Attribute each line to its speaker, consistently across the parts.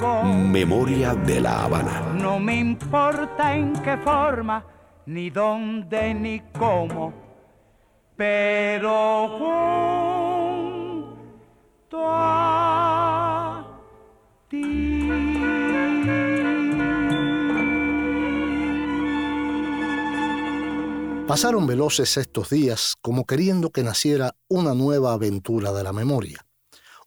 Speaker 1: Memoria de la Habana.
Speaker 2: No me importa en qué forma, ni dónde, ni cómo, pero junto a ti.
Speaker 3: Pasaron veloces estos días como queriendo que naciera una nueva aventura de la memoria.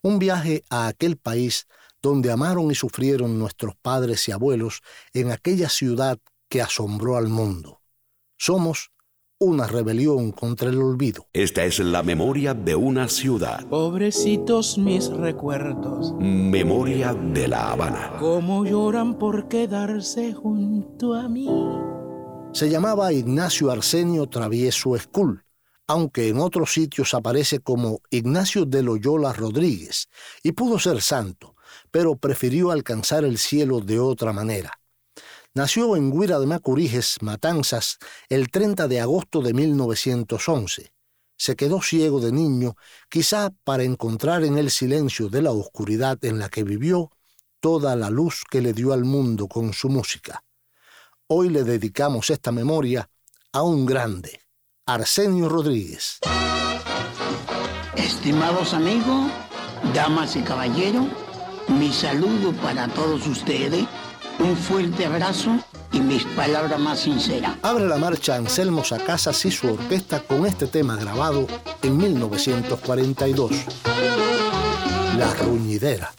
Speaker 3: Un viaje a aquel país donde amaron y sufrieron nuestros padres y abuelos en aquella ciudad que asombró al mundo. Somos una rebelión contra el olvido.
Speaker 1: Esta es la memoria de una ciudad.
Speaker 4: Pobrecitos mis recuerdos,
Speaker 1: Memoria de la Habana.
Speaker 4: cómo lloran por quedarse junto a mí.
Speaker 3: Se llamaba Ignacio Arsenio Travieso Escul, aunque en otros sitios aparece como Ignacio de Loyola Rodríguez, y pudo ser santo, pero prefirió alcanzar el cielo de otra manera. Nació en Guira de Macuriges, Matanzas, el 30 de agosto de 1911. Se quedó ciego de niño, quizá para encontrar en el silencio de la oscuridad en la que vivió toda la luz que le dio al mundo con su música. Hoy le dedicamos esta memoria a un grande, Arsenio Rodríguez.
Speaker 5: Estimados amigos, damas y caballeros, mi saludo para todos ustedes, un fuerte abrazo y mis palabras más sinceras.
Speaker 3: Abre la marcha Anselmo Sacasas y su orquesta con este tema grabado en 1942. La Ruñidera.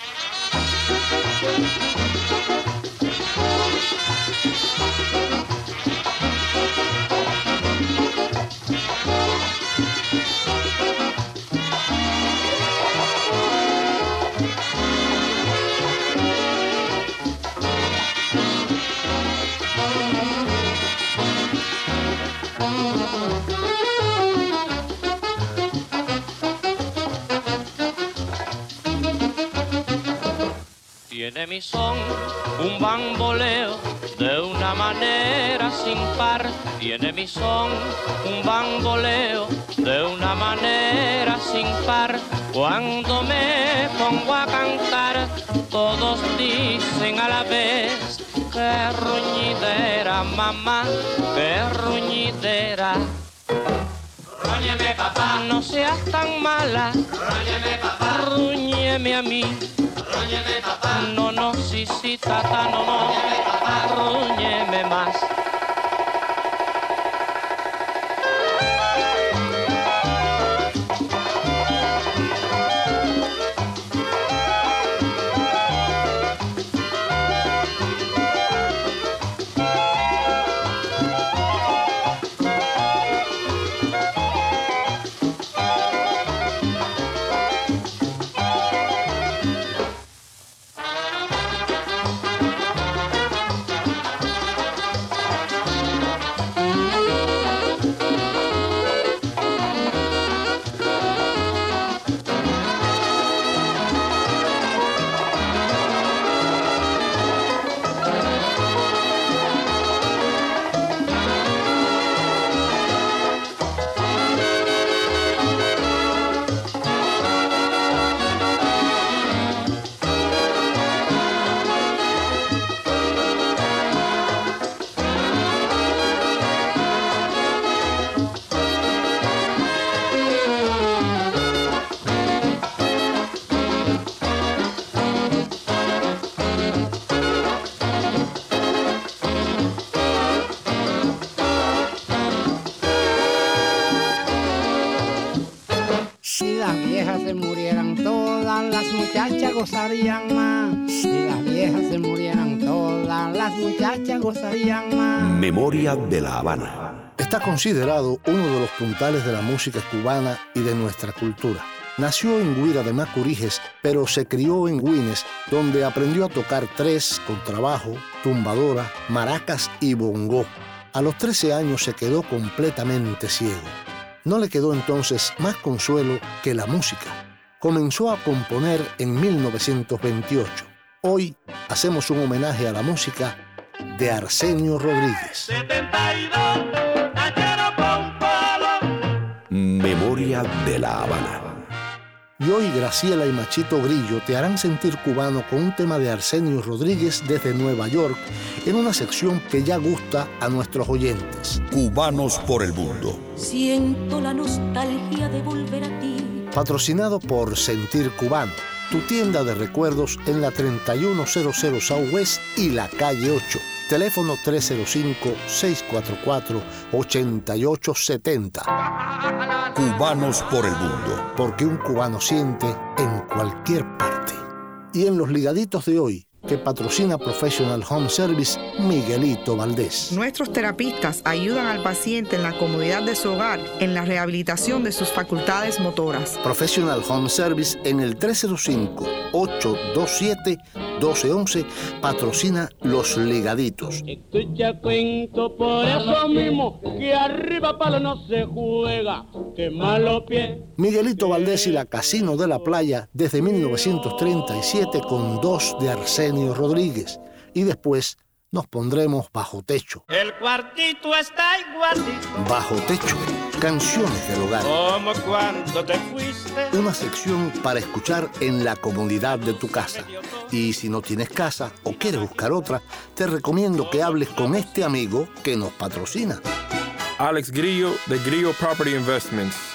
Speaker 6: Tiene mi son un bamboleo de una manera sin par. Tiene mi son un bamboleo de una manera sin par. Cuando me pongo a cantar, todos dicen a la vez, qué ruñidera, mamá, qué ruñidera. Róñeme, papá, no seas tan mala. Róñeme, papá, ruñeme a mí. Róñeme, papá, no, no, sí, sí, tata, no, no. Róñeme, papá, más.
Speaker 1: De la Habana.
Speaker 3: Está considerado uno de los puntales de la música cubana y de nuestra cultura. Nació en Guira de Macuriges, pero se crió en Guines, donde aprendió a tocar tres, contrabajo, tumbadora, maracas y bongó. A los 13 años se quedó completamente ciego. No le quedó entonces más consuelo que la música. Comenzó a componer en 1928. Hoy hacemos un homenaje a la música de Arsenio Rodríguez.
Speaker 1: Memoria de la Habana.
Speaker 3: Y hoy Graciela y Machito Grillo te harán sentir cubano con un tema de Arsenio Rodríguez desde Nueva York en una sección que ya gusta a nuestros oyentes.
Speaker 1: Cubanos por el mundo.
Speaker 7: Siento la nostalgia de volver a ti.
Speaker 3: Patrocinado por Sentir Cubano, tu tienda de recuerdos en la 3100 Southwest y la calle 8. Teléfono 305-644-8870.
Speaker 1: Cubanos por el mundo.
Speaker 3: Porque un cubano siente en cualquier parte. Y en los ligaditos de hoy, que patrocina Professional Home Service Miguelito Valdés.
Speaker 8: Nuestros terapistas ayudan al paciente en la comodidad de su hogar en la rehabilitación de sus facultades motoras.
Speaker 3: Professional Home Service en el 305-827-1211 patrocina Los Ligaditos.
Speaker 9: Escucha cuento por eso mismo que arriba palo no se juega, que malo pie.
Speaker 3: Miguelito Valdés y la Casino de la Playa desde 1937 con dos de Arsenio Rodríguez y después nos pondremos bajo techo.
Speaker 9: El cuartito está igualito.
Speaker 3: Bajo techo, canciones del hogar.
Speaker 9: Como cuando te fuiste.
Speaker 3: Una sección para escuchar en la comunidad de tu casa. Y si no tienes casa o quieres buscar otra, te recomiendo que hables con este amigo que nos patrocina.
Speaker 10: Alex Grillo de Grillo Property Investments.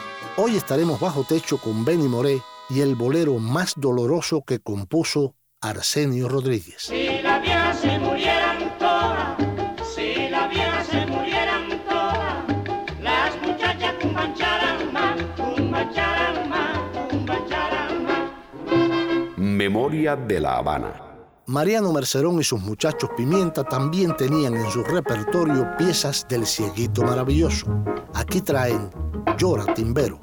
Speaker 3: Hoy estaremos bajo techo con Benny Moré y el bolero más doloroso que compuso Arsenio Rodríguez.
Speaker 9: Si las viejas se murieran todas, si las viejas se murieran todas, las muchachas cumbancharan más, cumbancharan más, cumbancharan más.
Speaker 1: Memoria de la Habana.
Speaker 3: Mariano Mercerón y sus muchachos Pimienta también tenían en su repertorio piezas del Cieguito Maravilloso. Aquí traen Llora Timbero.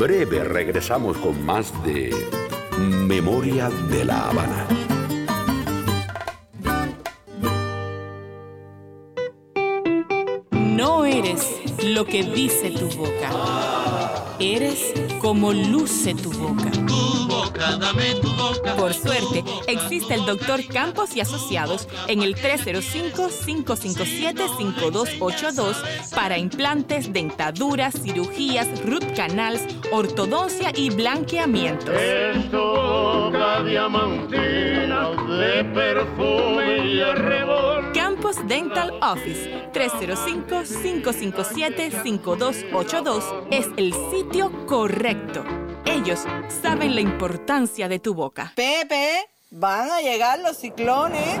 Speaker 1: Breve regresamos con más de Memoria de la Habana.
Speaker 11: No eres lo que dice tu boca. Eres como luce tu boca.
Speaker 12: Tu boca, dame tu boca.
Speaker 11: Por suerte, existe el doctor Campos y Asociados en el 305-557-5282 para implantes, dentaduras, cirugías, root canals, ortodoncia y blanqueamientos.
Speaker 9: Es tu boca diamantina de perfume y arrebol.
Speaker 11: Campos Dental Office 305-557-5282 es el sitio correcto. Ellos saben la importancia de tu boca.
Speaker 13: Pepe, van a llegar los ciclones.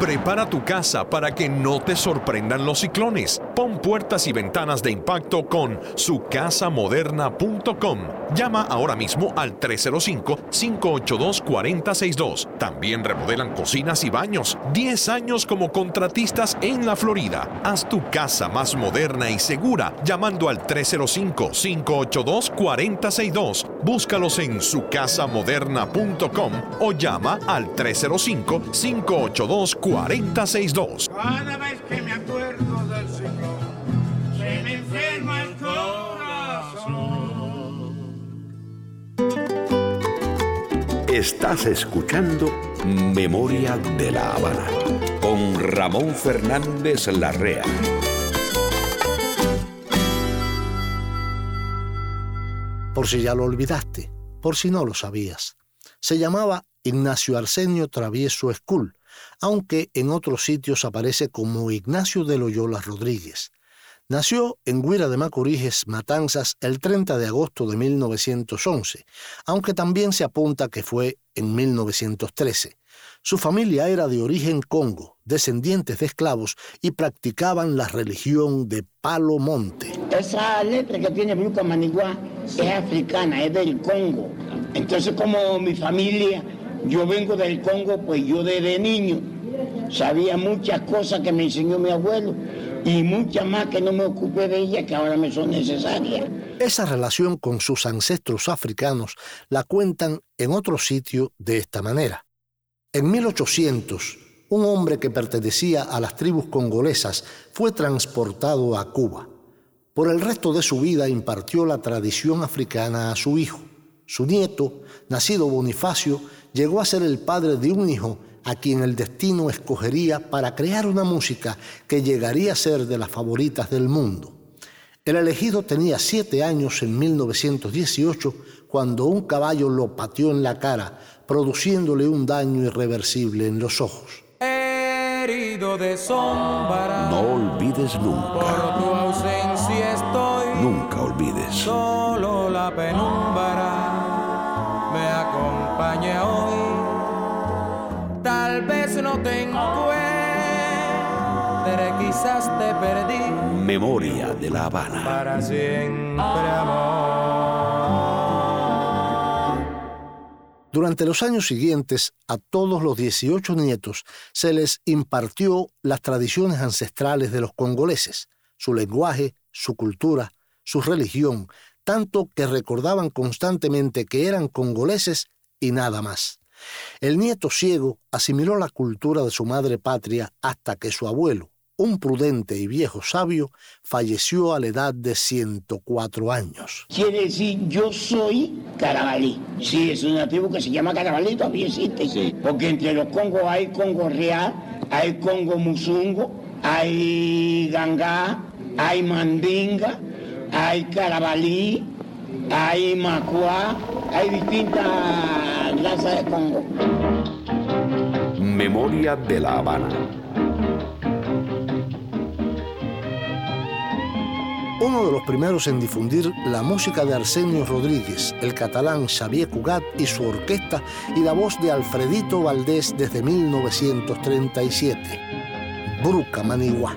Speaker 14: Prepara tu casa para que no te sorprendan los ciclones. Pon puertas y ventanas de impacto con sucasamoderna.com. Llama ahora mismo al 305-582-4062. También remodelan cocinas y baños. 10 años como contratistas en la Florida. Haz tu casa más moderna y segura llamando al 305-582-4062. Búscalos en sucasamoderna.com o llama al 305-582-4062. 4062.
Speaker 9: Cada vez que me acuerdo del ciclón, se me enferma el corazón.
Speaker 1: Estás escuchando Memoria de la Habana con Ramón Fernández Larrea.
Speaker 3: Por si ya lo olvidaste, por si no lo sabías. Se llamaba Ignacio Arsenio Travieso Escul aunque en otros sitios aparece como Ignacio de Loyola Rodríguez. Nació en Guira de Macoríges, Matanzas, el 30 de agosto de 1911, aunque también se apunta que fue en 1913. Su familia era de origen congo, descendientes de esclavos, y practicaban la religión de Palo Monte.
Speaker 5: Esa letra que tiene Bruca Manigua es africana, es del Congo. Entonces como mi familia yo vengo del Congo, pues yo desde niño sabía muchas cosas que me enseñó mi abuelo y muchas más que no me ocupé de ellas que ahora me son necesarias.
Speaker 3: Esa relación con sus ancestros africanos la cuentan en otro sitio de esta manera. En 1800, un hombre que pertenecía a las tribus congolesas fue transportado a Cuba. Por el resto de su vida impartió la tradición africana a su hijo. Su nieto, nacido Bonifacio, llegó a ser el padre de un hijo a quien el destino escogería para crear una música que llegaría a ser de las favoritas del mundo. El elegido tenía siete años en 1918 cuando un caballo lo pateó en la cara, produciéndole un daño irreversible en los ojos.
Speaker 4: Herido de sombra.
Speaker 1: No olvides nunca.
Speaker 4: Por tu ausencia estoy.
Speaker 1: Nunca olvides.
Speaker 4: Solo la penumbra Tal vez no te encuentre, quizás te perdí.
Speaker 1: Memoria de la Habana.
Speaker 4: Para siempre, amor.
Speaker 3: Durante los años siguientes, a todos los 18 nietos se les impartió las tradiciones ancestrales de los congoleses, su lenguaje, su cultura, su religión, tanto que recordaban constantemente que eran congoleses y nada más. El nieto ciego asimiló la cultura de su madre patria hasta que su abuelo, un prudente y viejo sabio, falleció a la edad de 104 años.
Speaker 5: Quiere decir, yo soy carabalí. Sí, es una tribu que se llama carabalí, todavía existe. Porque entre los congos hay congo real, hay congo musungo, hay gangá, hay mandinga, hay carabalí, hay macuá, hay distintas razas de congo.
Speaker 1: Memoria de la Habana.
Speaker 3: Uno de los primeros en difundir la música de Arsenio Rodríguez, el catalán Xavier Cugat y su orquesta y la voz de Alfredito Valdés desde 1937. Bruca Manigua.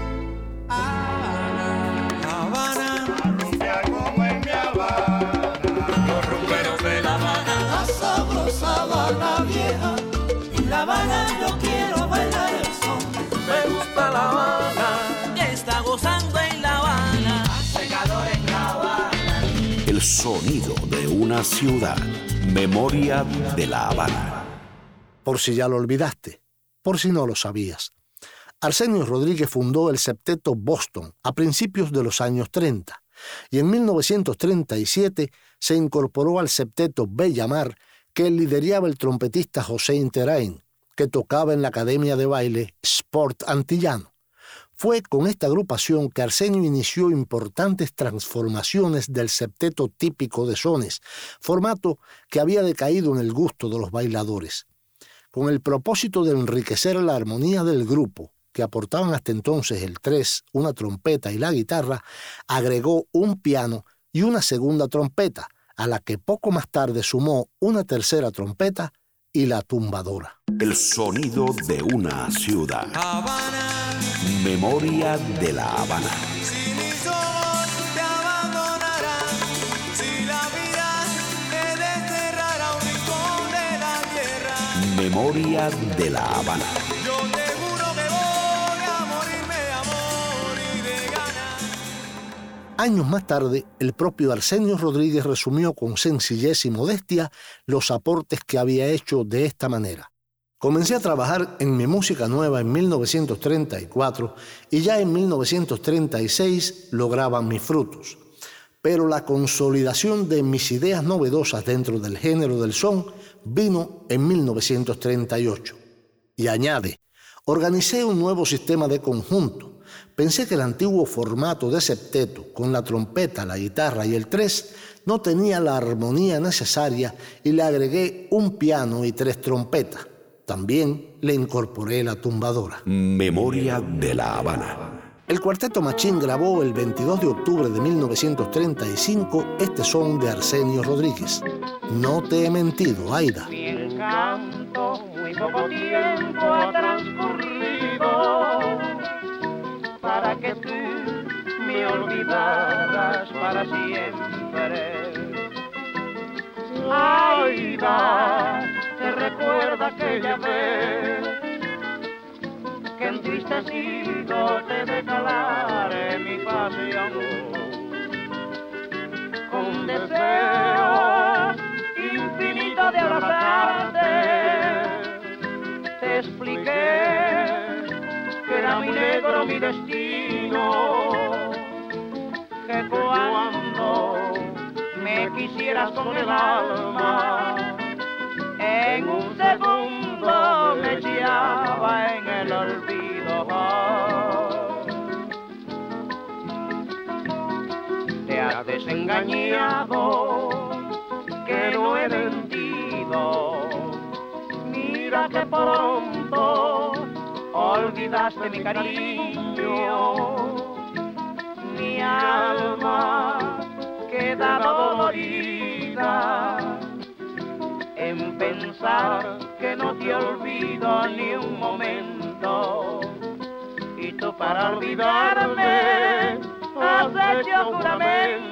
Speaker 1: Sonido de una ciudad, memoria de La Habana.
Speaker 3: Por si ya lo olvidaste, por si no lo sabías. Arsenio Rodríguez fundó el septeto Boston a principios de los años 30 y en 1937 se incorporó al septeto Bellamar que lideraba el trompetista José Interain, que tocaba en la academia de baile Sport Antillano. Fue con esta agrupación que Arsenio inició importantes transformaciones del septeto típico de sones, formato que había decaído en el gusto de los bailadores. Con el propósito de enriquecer la armonía del grupo, que aportaban hasta entonces el tres, una trompeta y la guitarra, agregó un piano y una segunda trompeta, a la que poco más tarde sumó una tercera trompeta y la tumbadora.
Speaker 1: El sonido de una ciudad. Memoria de la Habana.
Speaker 15: Si mis ojos te abandonarán, si la vida te desterrará un rincón de la tierra.
Speaker 1: Memoria de la Habana.
Speaker 15: Yo te juro que voy a morirme de amor y de ganas.
Speaker 3: Años más tarde, el propio Arsenio Rodríguez resumió con sencillez y modestia los aportes que había hecho de esta manera. Comencé a trabajar en mi música nueva en 1934 y ya en 1936 lograban mis frutos. Pero la consolidación de mis ideas novedosas dentro del género del son vino en 1938. Y añade, organicé un nuevo sistema de conjunto. Pensé que el antiguo formato de septeto, con la trompeta, la guitarra y el tres, no tenía la armonía necesaria y le agregué un piano y tres trompetas. También le incorporé la tumbadora.
Speaker 1: Memoria de la Habana.
Speaker 3: El cuarteto Machín grabó el 22 de octubre de 1935 este son de Arsenio Rodríguez. No te he mentido, Aida.
Speaker 9: Mi encanto, muy poco tiempo ha transcurrido para que tú me olvidaras para siempre. Aida, aquella vez que entristecido te declaré mi pasión con deseo infinito de abrazarte. Te expliqué que era muy negro mi destino, que cuando me quisieras con el alma,
Speaker 16: en un segundo me echaba en el olvido. Te has desengañado, que no he mentido. Mira que pronto olvidaste mi cariño, mi alma quedaba dolorida en pensar que no te olvido ni un momento. Y tú para olvidarme has hecho juramento.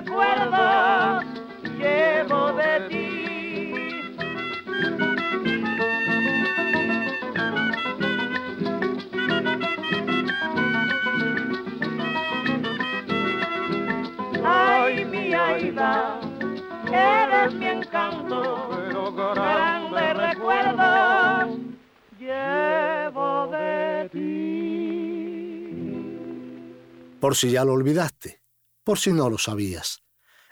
Speaker 16: Grande recuerdo llevo de ti. Ay, mi Aida, eres mi encanto, pero grande recuerdo llevo de ti.
Speaker 3: Por si ya lo olvidaste, por si no lo sabías.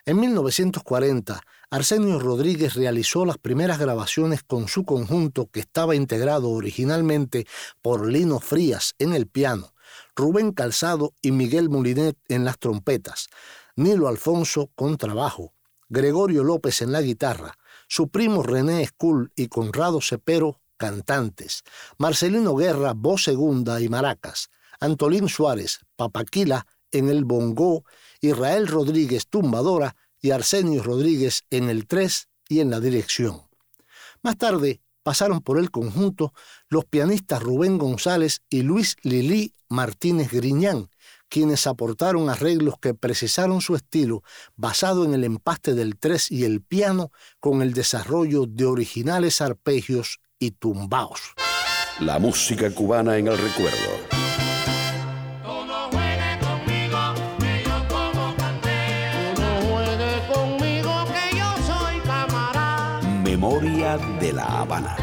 Speaker 3: En 1940, Arsenio Rodríguez realizó las primeras grabaciones con su conjunto que estaba integrado originalmente por Lino Frías en el piano, Rubén Calzado y Miguel Molinet en las trompetas, Nilo Alfonso con trabajo, Gregorio López en la guitarra, su primo René Escul y Conrado Cepero cantantes, Marcelino Guerra voz segunda y maracas, Antolín Suárez papaquila en el bongo, Israel Rodríguez tumbadora y Arsenio Rodríguez en el tres y en la dirección. Más tarde pasaron por el conjunto los pianistas Rubén González y Luis Lilí Martínez Griñán, quienes aportaron arreglos que precisaron su estilo basado en el empaste del tres y el piano con el desarrollo de originales arpegios y tumbaos.
Speaker 1: La música cubana en el recuerdo. Memoria de la Habana.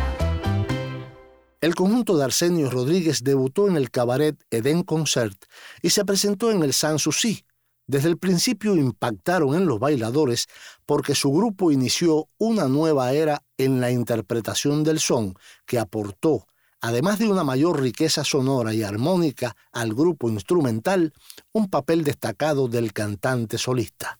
Speaker 3: El conjunto de Arsenio Rodríguez debutó en el cabaret Eden Concert y se presentó en el Sanssouci. Desde el principio impactaron en los bailadores porque su grupo inició una nueva era en la interpretación del son que aportó, además de una mayor riqueza sonora y armónica al grupo instrumental, un papel destacado del cantante solista.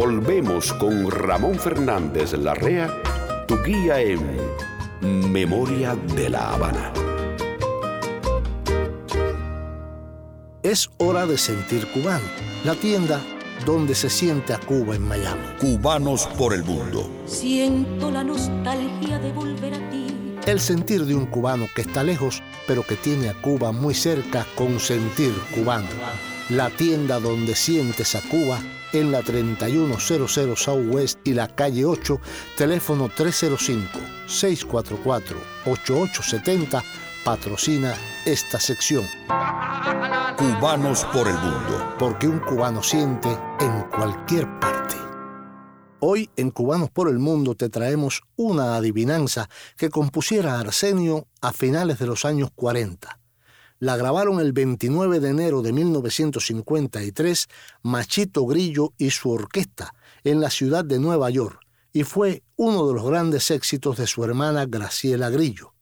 Speaker 1: Volvemos con Ramón Fernández Larrea, tu guía en Memoria de la Habana.
Speaker 3: Es hora de sentir cubano. La tienda donde se siente a Cuba en Miami.
Speaker 1: Cubanos por el mundo.
Speaker 7: Siento la nostalgia de volver a ti.
Speaker 3: El sentir de un cubano que está lejos, pero que tiene a Cuba muy cerca con sentir cubano. La tienda donde sientes a Cuba en la 3100 Southwest y la calle 8, teléfono 305-644-8870, patrocina esta sección.
Speaker 1: Cubanos por el mundo.
Speaker 3: Porque un cubano siente en cualquier parte. Hoy en Cubanos por el Mundo te traemos una adivinanza que compusiera Arsenio a finales de los años 40. La grabaron el 29 de enero de 1953 Machito Grillo y su orquesta en la ciudad de Nueva York y fue uno de los grandes éxitos de su hermana Graciela Grillo.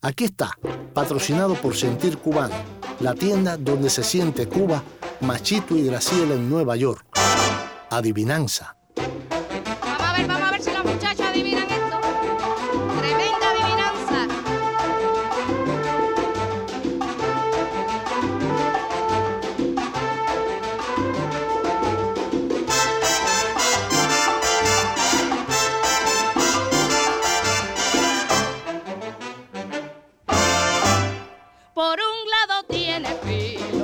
Speaker 3: Aquí está, patrocinado por Sentir Cubano, la tienda donde se siente Cuba, Machito y Graciela en Nueva York. Adivinanza.
Speaker 17: Por un lado tiene filo,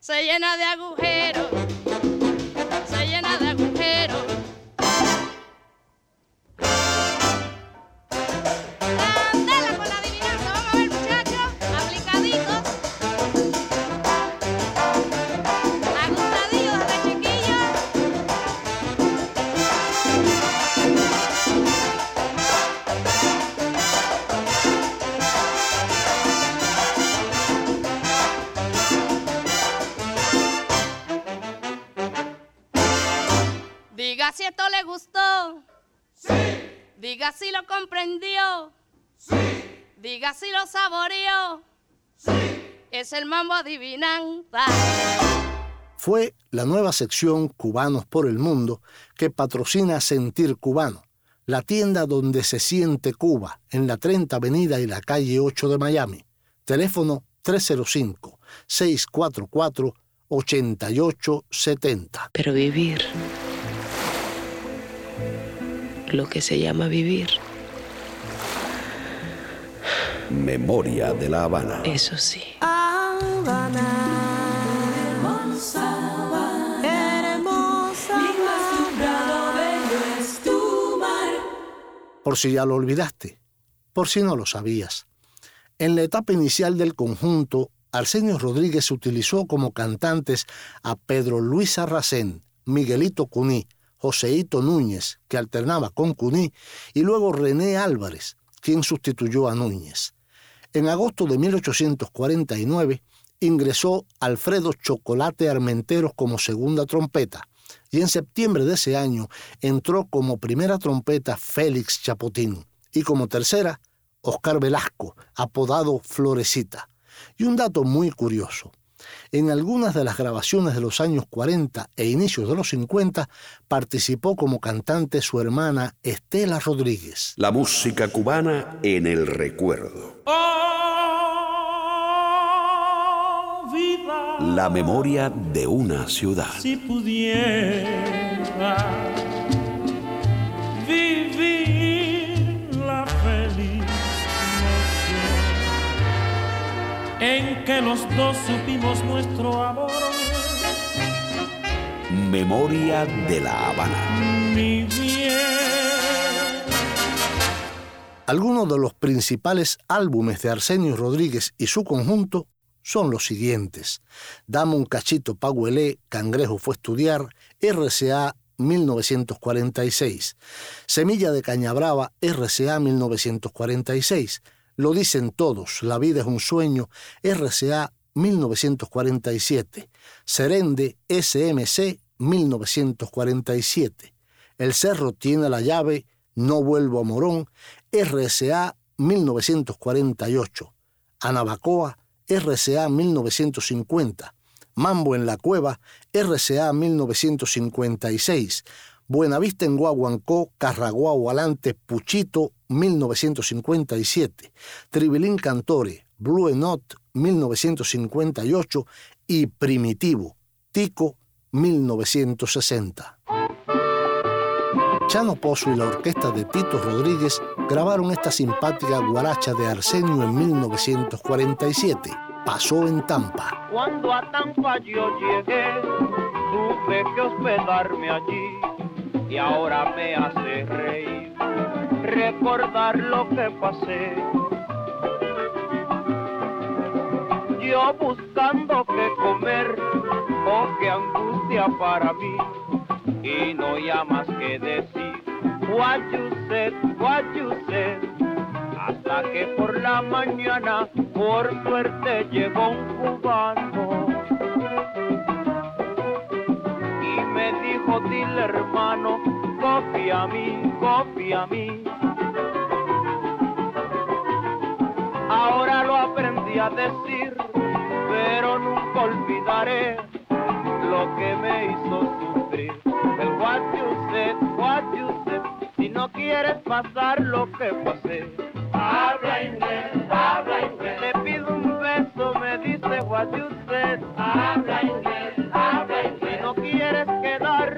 Speaker 17: Se llena de agujeros. Diga si esto le gustó. Sí. Diga si lo comprendió. Sí. Diga si lo saboreó. Sí. Es el mambo adivinanza.
Speaker 3: Fue la nueva sección Cubanos por el Mundo que patrocina Sentir Cubano, la tienda donde se siente Cuba, en la 30 Avenida y la calle 8 de Miami. Teléfono 305-644-8870.
Speaker 18: Pero vivir, lo que se llama vivir,
Speaker 1: Memoria de la Habana.
Speaker 18: eso sí.
Speaker 15: Habana, hermosa Habana, hermosa Mi más prado bello es tu mar.
Speaker 3: Por si ya lo olvidaste, por si no lo sabías. En la etapa inicial del conjunto, Arsenio Rodríguez utilizó como cantantes a Pedro Luis Arracén, Miguelito Cuní, Joseito Núñez, que alternaba con Cuní, y luego René Álvarez, quien sustituyó a Núñez. En agosto de 1849 ingresó Alfredo Chocolate Armenteros como segunda trompeta. y en septiembre de ese año entró como primera trompeta Félix Chapotín y como tercera Oscar Velasco, apodado Florecita. Y un dato muy curioso. En algunas de las grabaciones de los años 40 e inicios de los 50 participó como cantante su hermana Estela Rodríguez.
Speaker 1: La música cubana en el recuerdo. La memoria de una ciudad.
Speaker 15: Si pudiera vivir la feliz noche en que los dos supimos nuestro amor.
Speaker 1: Memoria de la Habana.
Speaker 15: Mi bien.
Speaker 3: Algunos de los principales álbumes de Arsenio Rodríguez y su conjunto son los siguientes. Dame un cachito pa' huelé, Cangrejo fue a estudiar, RCA 1946. Semilla de Cañabrava, RCA 1946. Lo dicen todos, La vida es un sueño, RCA 1947. Serende, SMC 1947. El cerro tiene la llave, No vuelvo a Morón, RCA 1948. Anabacoa, RCA 1950. Mambo en la Cueva, RCA 1956. Buenavista en Guaguancó, Carraguao Alante, Puchito, 1957. Tribilín Cantore, Blue Note, 1958. Y Primitivo, Tico, 1960. Chano Pozo y la orquesta de Tito Rodríguez grabaron esta simpática guaracha de Arsenio en 1947. Pasó en Tampa.
Speaker 9: Cuando a Tampa yo llegué, tuve que hospedarme allí y ahora me hace reír recordar lo que pasé. Yo buscando qué comer, oh qué angustia para mí, y no hay más que decir, what you hasta que por la mañana por suerte llegó un cubano y me dijo, dile hermano, copia a mí, copia a mí. Ahora lo aprendí a decir, pero nunca olvidaré lo que me hizo sufrir. El what you said, what you said, si no quieres pasar lo que pasé. Habla inglés, habla inglés. Te pido un beso, me dice what you said. Habla inglés, habla inglés. Si no quieres quedarte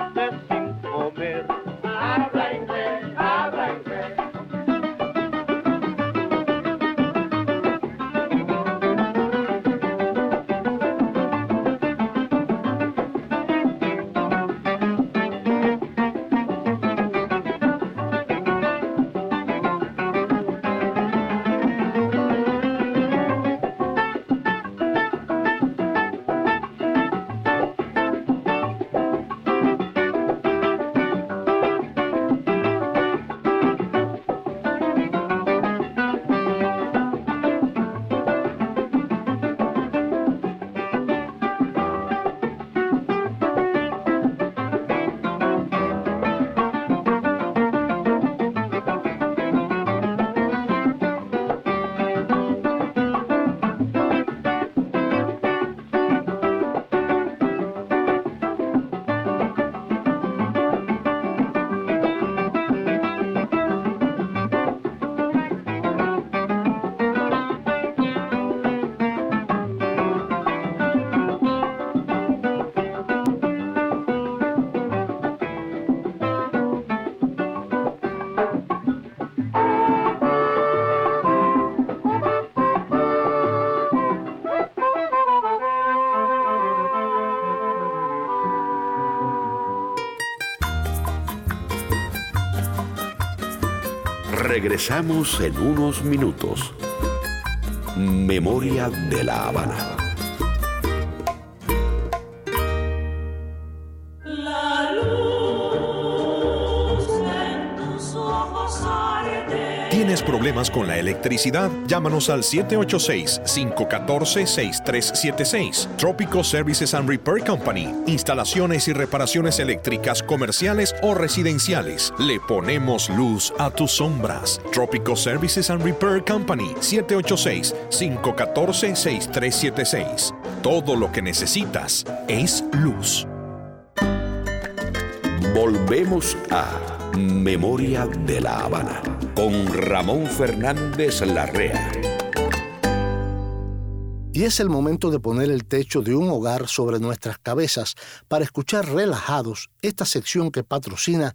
Speaker 1: Regresamos en unos minutos. Memoria de la Habana.
Speaker 14: Problemas con la electricidad? Llámanos al 786-514-6376. Tropical Services and Repair Company. Instalaciones y reparaciones eléctricas comerciales o residenciales. Le ponemos luz a tus sombras. Tropical Services and Repair Company. 786-514-6376. Todo lo que necesitas es luz.
Speaker 1: Volvemos a Memoria de la Habana con Ramón Fernández Larrea.
Speaker 3: Y es el momento de poner el techo de un hogar sobre nuestras cabezas para escuchar relajados esta sección que patrocina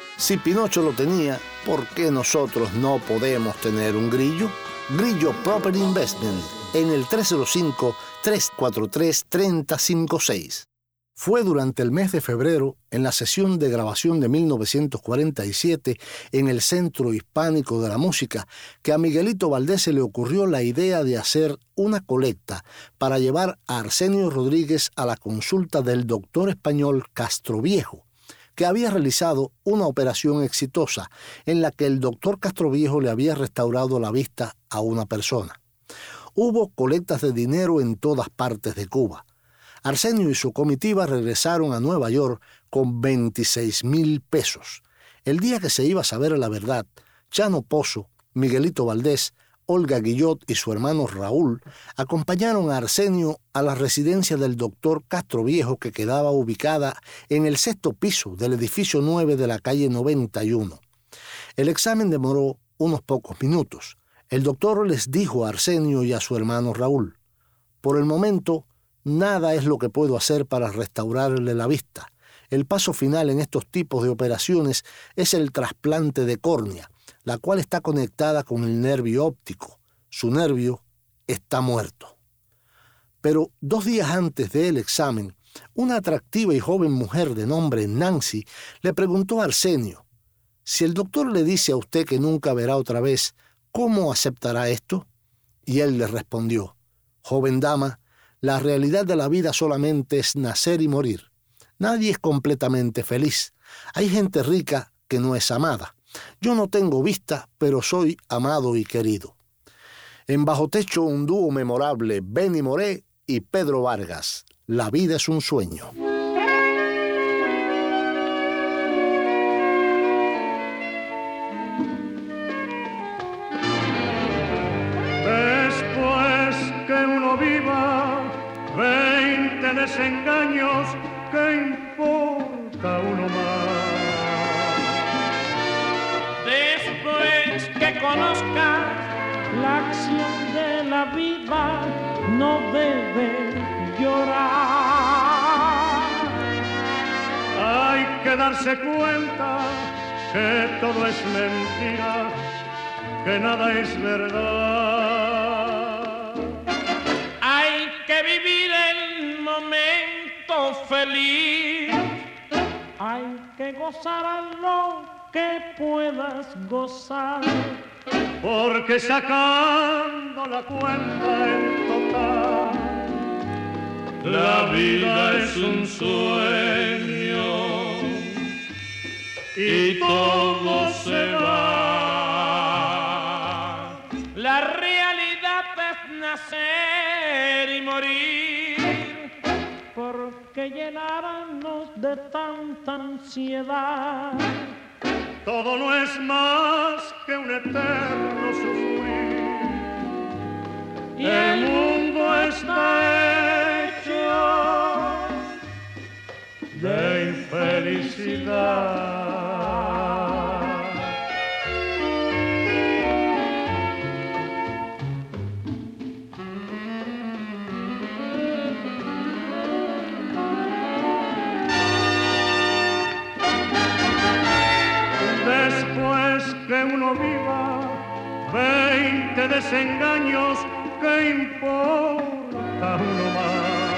Speaker 3: Si Pinocho lo tenía, ¿por qué nosotros no podemos tener un grillo? Grillo Property Investment en el 305-343-3056. Fue durante el mes de febrero, en la sesión de grabación de 1947 en el Centro Hispánico de la Música, que a Miguelito Valdés se le ocurrió la idea de hacer una colecta para llevar a Arsenio Rodríguez a la consulta del doctor español Castroviejo, que había realizado una operación exitosa en la que el doctor Castroviejo le había restaurado la vista a una persona. Hubo colectas de dinero en todas partes de Cuba. Arsenio y su comitiva regresaron a Nueva York con 26 mil pesos. El día que se iba a saber la verdad, Chano Pozo, Miguelito Valdés, Olga Guillot y su hermano Raúl acompañaron a Arsenio a la residencia del doctor Castro Viejo que quedaba ubicada en el sexto piso del edificio 9 de la calle 91. El examen demoró unos pocos minutos. El doctor les dijo a Arsenio y a su hermano Raúl, por el momento Nada es lo que puedo hacer para restaurarle la vista. El paso final en estos tipos de operaciones es el trasplante de córnea, la cual está conectada con el nervio óptico. Su nervio está muerto. Pero dos días antes del examen, una atractiva y joven mujer de nombre Nancy le preguntó a Arsenio, si el doctor le dice a usted que nunca verá otra vez, ¿cómo aceptará esto? Y él le respondió, joven dama, la realidad de la vida solamente es nacer y morir. Nadie es completamente feliz. Hay gente rica que no es amada. Yo no tengo vista, pero soy amado y querido. En Bajo Techo un dúo memorable, Benny Moré y Pedro Vargas. La vida es un sueño.
Speaker 2: Después que uno viva veinte desengaños, ¿qué importa uno más?
Speaker 9: Conozcas la acción de la vida, no debe llorar.
Speaker 2: Hay que darse cuenta que todo es mentira, que nada es verdad.
Speaker 9: Hay que vivir el momento feliz. Hay que gozar a lo que puedas gozar.
Speaker 2: Porque sacando la cuenta en total,
Speaker 9: La vida es un sueño y todo se va. La realidad es nacer y morir, porque llenarnos de tanta ansiedad.
Speaker 2: Todo no es más que un eterno sufrir.
Speaker 9: Y el mundo está hecho
Speaker 2: de infelicidad. Que viva veinte desengaños, ¿qué importa uno más?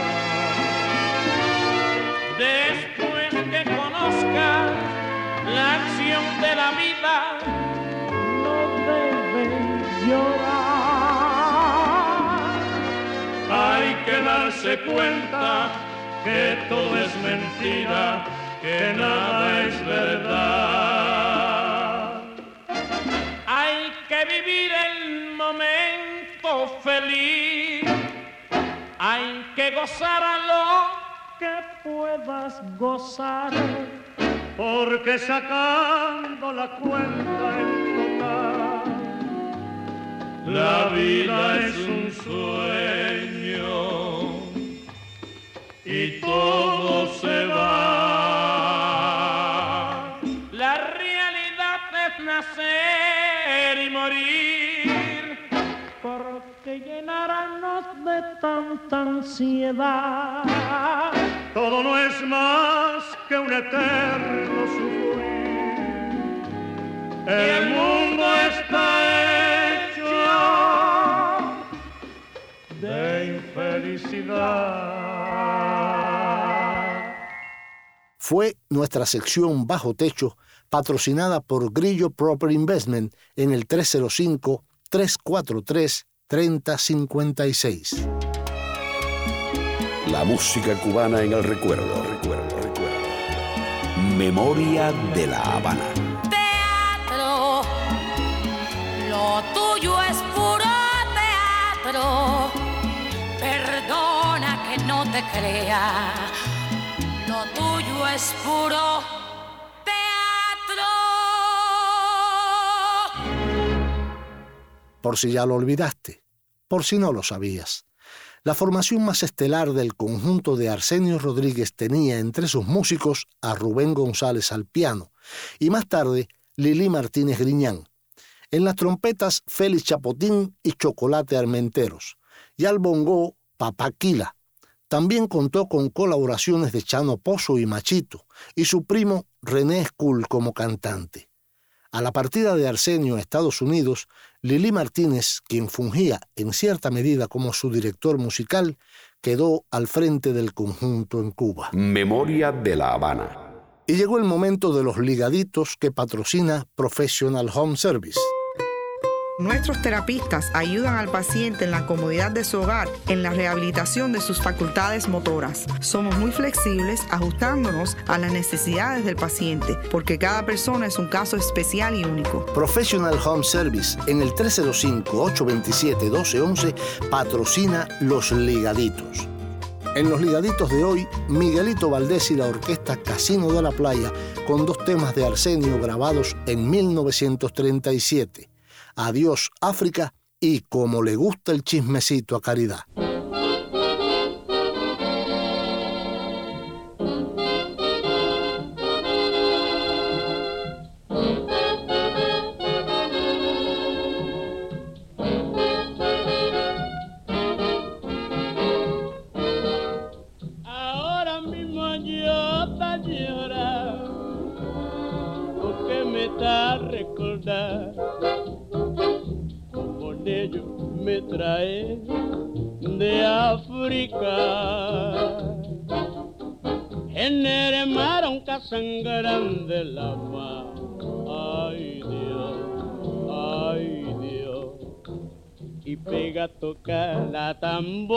Speaker 19: Después que conozca la acción de la vida, no debes llorar.
Speaker 2: Hay que darse cuenta que todo es mentira, que nada es verdad.
Speaker 19: Hay que gozar a lo que puedas gozar.
Speaker 2: Porque sacando la cuenta en total, la vida es un sueño y todo se va.
Speaker 19: De tanta ansiedad.
Speaker 2: Todo no es más que un eterno sufrir. El mundo está hecho de infelicidad.
Speaker 3: Fue nuestra sección Bajo Techo, patrocinada por Grillo Proper Investment en el 305-343-3056.
Speaker 1: La música cubana en el recuerdo, recuerdo, recuerdo. Memoria de la Habana.
Speaker 7: Teatro, lo tuyo es puro teatro. Perdona que no te crea, lo tuyo es puro
Speaker 3: Por si ya lo olvidaste, por si no lo sabías. La formación más estelar del conjunto de Arsenio Rodríguez tenía entre sus músicos a Rubén González al piano y más tarde Lili Martínez Griñán. En las trompetas Félix Chapotín y Chocolate Armenteros y al bongo Papaquila. También contó con colaboraciones de Chano Pozo y Machito y su primo René Skull como cantante. A la partida de Arsenio a Estados Unidos, Lili Martínez, quien fungía en cierta medida como su director musical, quedó al frente del conjunto en Cuba.
Speaker 1: Memoria de la Habana.
Speaker 3: Y llegó el momento de los ligaditos que patrocina Professional Home Service.
Speaker 8: Nuestros terapistas ayudan al paciente en la comodidad de su hogar en la rehabilitación de sus facultades motoras. Somos muy flexibles ajustándonos a las necesidades del paciente porque cada persona es un caso especial y único.
Speaker 3: Professional Home Service en el 305-827-1211 patrocina Los Ligaditos. En los ligaditos de hoy, Miguelito Valdés y la orquesta Casino de la Playa con dos temas de Arsenio grabados en 1937. Adiós África y como le gusta el chismecito a Caridad.
Speaker 19: África. En el mar un la mar. Ay Dios, ay Dios. Y pega a tocar la tambor.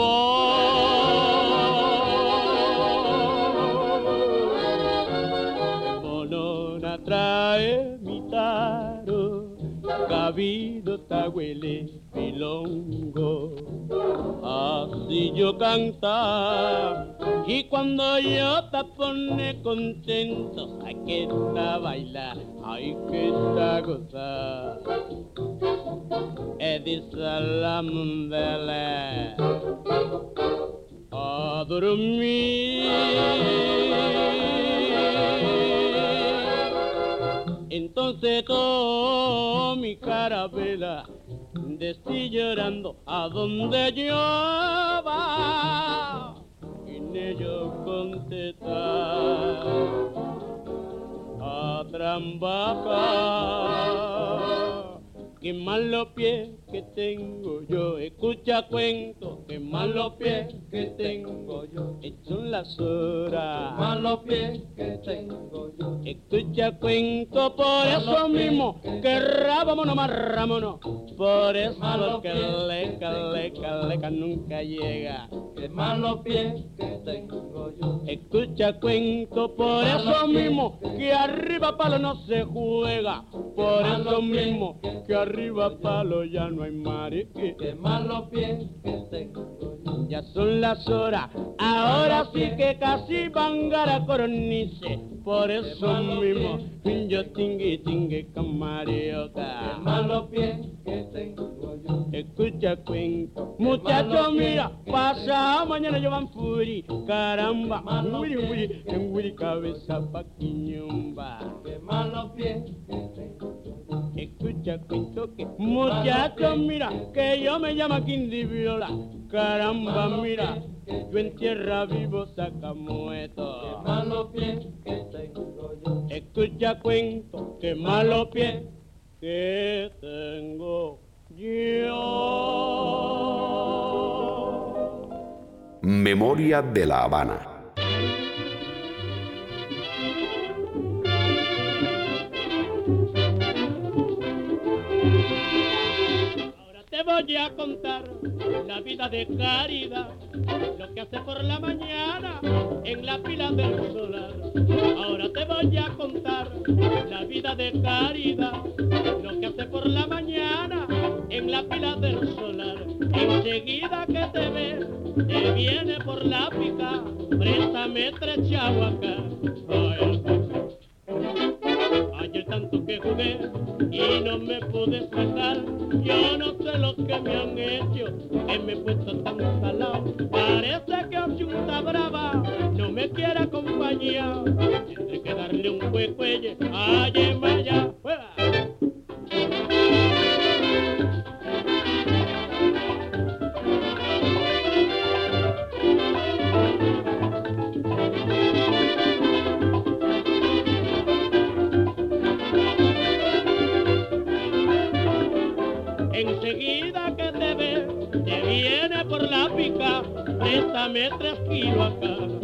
Speaker 19: Cabido tahuele pilongo. Así yo canta y cuando yo te pone contento, hay que está bailar, hay que está gozar. Edi salam vele a dormir. Entonces todo mi carabela de estoy llorando a donde yo va y ello contestar a trambaca qué malos pies que tengo yo. Escucha cuento, qué malos pies que tengo yo. Son las horas, qué malos pies que tengo yo. Escucha cuento, por eso mismo, que rábamonos, marrámonos. Por eso que leca, leca, leca nunca llega. Qué malos pies que tengo yo. Escucha cuento, por eso mismo, que arriba palo no se juega. Por eso mismo, que arriba palo ya no hay marique. Qué malos pies que tengo. Ya son las horas, ahora sí que casi van a coronice. Por eso mismo, yo tingui tingui camarioca. Qué malos pies que tengo yo. Escucha cuento, muchacho mira, pasa mañana yo van furi, caramba, wiri wiri, en wiri cabeza pa quiñumba. Qué malos pies que tengo. Escucha cuento que muchacho mira, que yo me llamo Quindi Viola, caramba mira, yo en tierra vivo saca muerto. Qué malos pies que tengo yo. Escucha cuento, que malos pies que tengo yo.
Speaker 1: Memoria de la Habana.
Speaker 19: Voy a contar la vida de caridad, lo que hace por la mañana en la pila del solar. Ahora te voy a contar la vida de caridad, lo que hace por la mañana en la pila del solar. Enseguida que te ve, te viene por la pica, préstame tres chahuacas. Ay, Ayer tanto que jugué y no me pude sacar. Yo no sé lo que me han hecho, que me he puesto tan salado. Parece que Ochunta Brava no me quiere acompañar. Tendré que darle un cuecuelle, ay, vaya, fuera. Préstame tres kilos acá.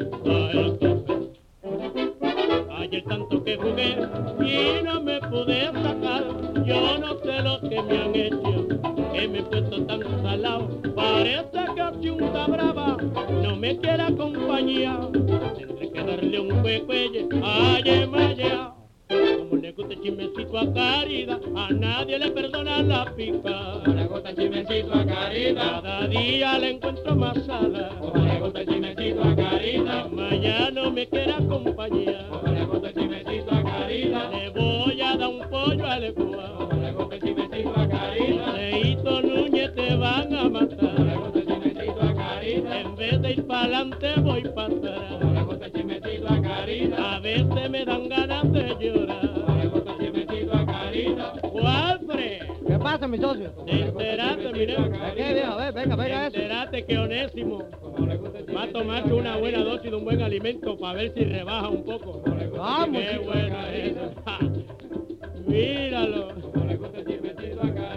Speaker 19: Para
Speaker 20: ver
Speaker 19: si rebaja un poco?
Speaker 20: Vamos,
Speaker 19: ¡Qué bueno eso! Ja. Míralo.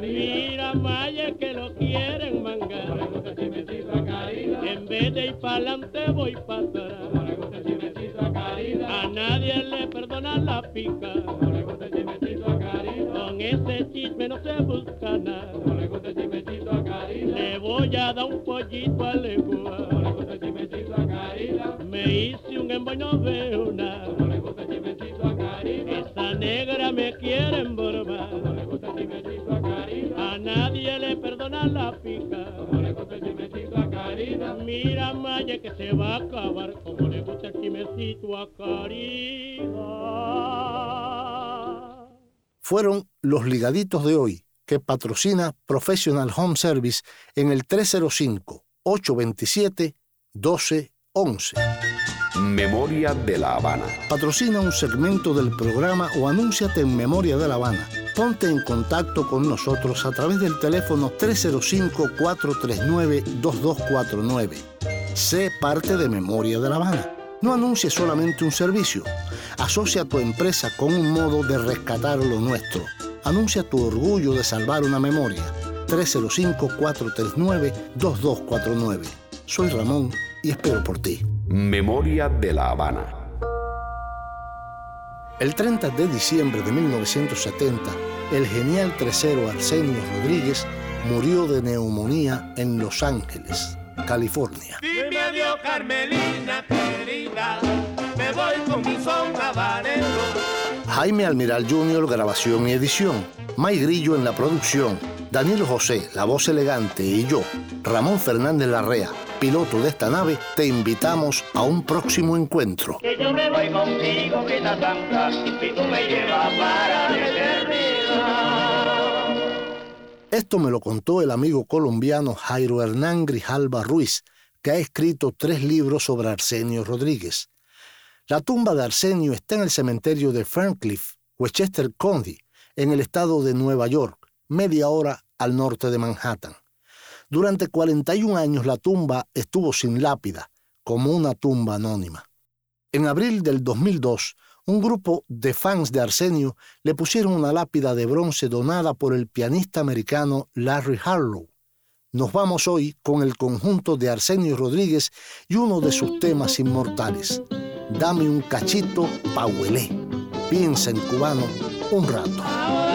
Speaker 19: Mira, Maya, que lo quieren mangar. En vez de ir para adelante, voy para atrás. A nadie le perdona la pica. Con ese chisme no se busca nada. Le voy a dar un pollito a legua. Me hice emboy, no veo nada. Esa negra me quiere emborbar. A nadie le perdona la pica. Mira, Maya, que se va a acabar como le gusta el a Caridad.
Speaker 3: Fueron los ligaditos de hoy que patrocina Professional Home Service en el 305-827-1211.
Speaker 1: Memoria de la Habana.
Speaker 3: Patrocina un segmento del programa o anúnciate en Memoria de la Habana. Ponte en contacto con nosotros a través del teléfono 305-439-2249. Sé parte de Memoria de la Habana. No anuncies solamente un servicio. Asocia tu empresa con un modo de rescatar lo nuestro. Anuncia tu orgullo de salvar una memoria. 305-439-2249. Soy Ramón y espero por ti.
Speaker 1: Memoria de la Habana.
Speaker 3: El 30 de diciembre de 1970, el genial tresero Arsenio Rodríguez murió de neumonía en Los Ángeles, California.
Speaker 15: Dime adiós, Carmelina querida, me voy con mi son.
Speaker 3: Jaime Almiral Jr., grabación y edición. May Grillo en la producción. Daniel José, la voz elegante, y yo, Ramón Fernández Larrea, piloto de esta nave, te invitamos a un próximo encuentro.
Speaker 9: Que yo me voy contigo, Grita Santa, y tú me llevas para la eternidad.
Speaker 3: Esto me lo contó el amigo colombiano Jairo Hernán Grijalba Ruiz, que ha escrito tres libros sobre Arsenio Rodríguez. La tumba de Arsenio está en el cementerio de Ferncliff, Westchester County, en el estado de Nueva York, media hora al norte de Manhattan. Durante 41 años la tumba estuvo sin lápida, como una tumba anónima. En abril del 2002, un grupo de fans de Arsenio le pusieron una lápida de bronce donada por el pianista americano Larry Harlow. Nos vamos hoy con el conjunto de Arsenio Rodríguez y uno de sus temas inmortales. Dame un cachito pa' huelé. Piensa en cubano un rato.